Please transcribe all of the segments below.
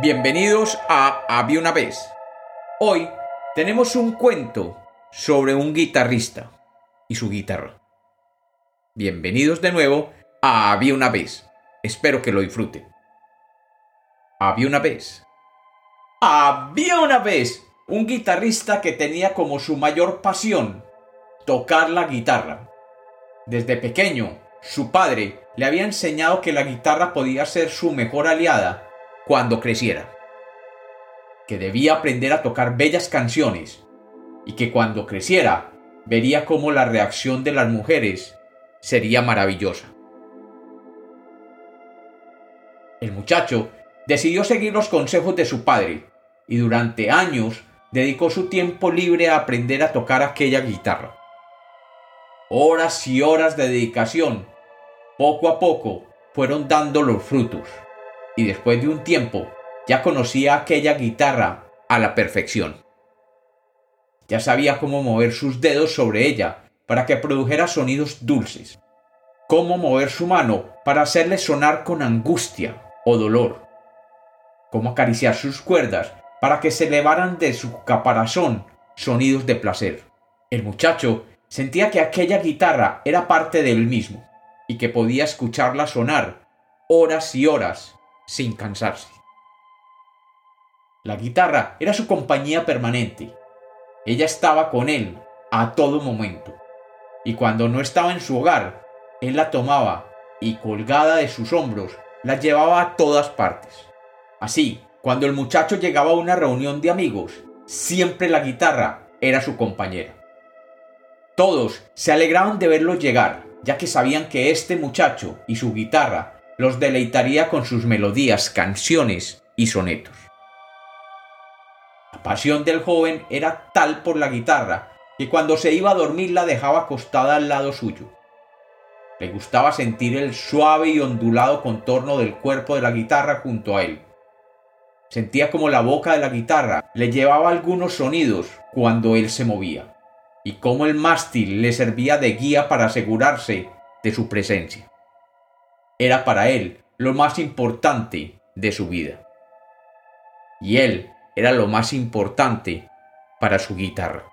Bienvenidos a Había una vez. Hoy tenemos un cuento sobre un guitarrista y su guitarra. Bienvenidos de nuevo a Había una vez. Espero que lo disfruten. Había una vez. Había una vez un guitarrista que tenía como su mayor pasión tocar la guitarra. Desde pequeño, su padre le había enseñado que la guitarra podía ser su mejor aliada cuando creciera. Que debía aprender a tocar bellas canciones y que cuando creciera vería cómo la reacción de las mujeres sería maravillosa. El muchacho decidió seguir los consejos de su padre y durante años dedicó su tiempo libre a aprender a tocar aquella guitarra. Horas y horas de dedicación, poco a poco, fueron dando los frutos y después de un tiempo ya conocía aquella guitarra a la perfección. Ya sabía cómo mover sus dedos sobre ella para que produjera sonidos dulces, cómo mover su mano para hacerle sonar con angustia o dolor, cómo acariciar sus cuerdas para que se elevaran de su caparazón sonidos de placer. El muchacho sentía que aquella guitarra era parte de él mismo y que podía escucharla sonar horas y horas sin cansarse. La guitarra era su compañía permanente. Ella estaba con él a todo momento. Y cuando no estaba en su hogar, él la tomaba y colgada de sus hombros, la llevaba a todas partes. Así, cuando el muchacho llegaba a una reunión de amigos, siempre la guitarra era su compañera. Todos se alegraban de verlo llegar, ya que sabían que este muchacho y su guitarra los deleitaría con sus melodías, canciones y sonetos. La pasión del joven era tal por la guitarra que cuando se iba a dormir la dejaba acostada al lado suyo. Le gustaba sentir el suave y ondulado contorno del cuerpo de la guitarra junto a él. Sentía como la boca de la guitarra le llevaba algunos sonidos cuando él se movía, y cómo el mástil le servía de guía para asegurarse de su presencia era para él lo más importante de su vida. Y él era lo más importante para su guitarra.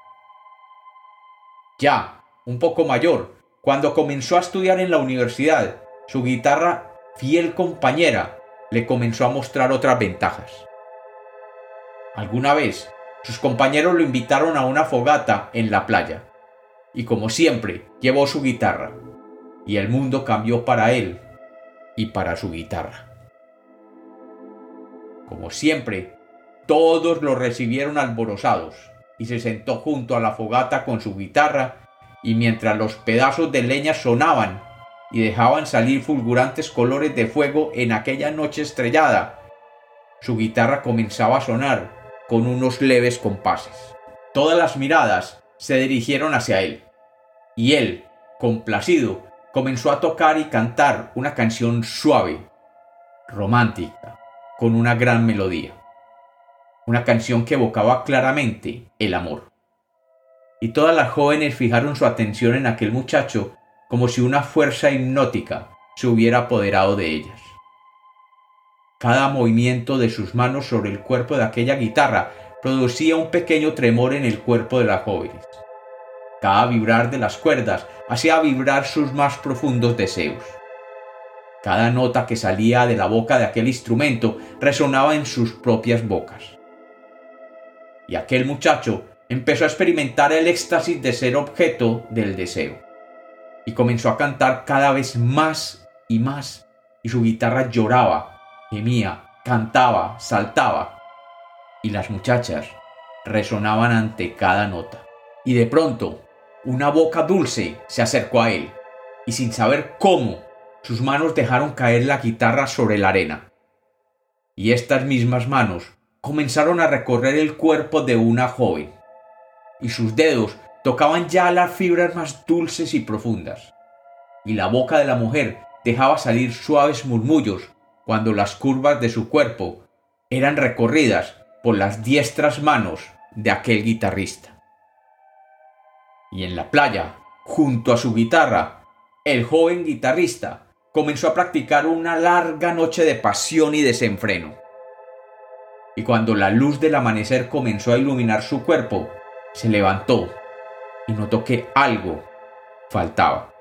Ya, un poco mayor, cuando comenzó a estudiar en la universidad, su guitarra, fiel compañera, le comenzó a mostrar otras ventajas. Alguna vez, sus compañeros lo invitaron a una fogata en la playa, y como siempre, llevó su guitarra, y el mundo cambió para él y para su guitarra. Como siempre, todos lo recibieron alborozados y se sentó junto a la fogata con su guitarra y mientras los pedazos de leña sonaban y dejaban salir fulgurantes colores de fuego en aquella noche estrellada, su guitarra comenzaba a sonar con unos leves compases. Todas las miradas se dirigieron hacia él, y él, complacido, comenzó a tocar y cantar una canción suave, romántica, con una gran melodía. Una canción que evocaba claramente el amor. Y todas las jóvenes fijaron su atención en aquel muchacho como si una fuerza hipnótica se hubiera apoderado de ellas. Cada movimiento de sus manos sobre el cuerpo de aquella guitarra producía un pequeño tremor en el cuerpo de las jóvenes. Cada vibrar de las cuerdas hacía vibrar sus más profundos deseos. Cada nota que salía de la boca de aquel instrumento resonaba en sus propias bocas. Y aquel muchacho empezó a experimentar el éxtasis de ser objeto del deseo. Y comenzó a cantar cada vez más y más, y su guitarra lloraba, gemía, cantaba, saltaba, y las muchachas resonaban ante cada nota. Y de pronto una boca dulce se acercó a él, y sin saber cómo, sus manos dejaron caer la guitarra sobre la arena. Y estas mismas manos comenzaron a recorrer el cuerpo de una joven, y sus dedos tocaban ya las fibras más dulces y profundas, y la boca de la mujer dejaba salir suaves murmullos cuando las curvas de su cuerpo eran recorridas por las diestras manos de aquel guitarrista y en la playa, junto a su guitarra, el joven guitarrista comenzó a practicar una larga noche de pasión y desenfreno. y cuando la luz del amanecer comenzó a iluminar su cuerpo, se levantó y notó que algo faltaba.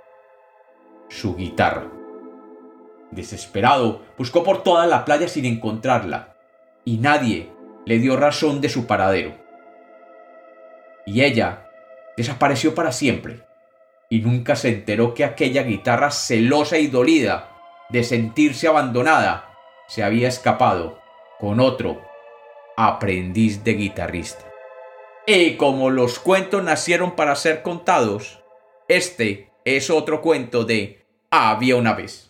Su guitarra. Desesperado, buscó por toda la playa sin encontrarla, y nadie le dio razón de su paradero. Y ella desapareció para siempre, y nunca se enteró que aquella guitarra celosa y dolida de sentirse abandonada se había escapado con otro aprendiz de guitarrista. Y como los cuentos nacieron para ser contados, este es otro cuento de Había una vez.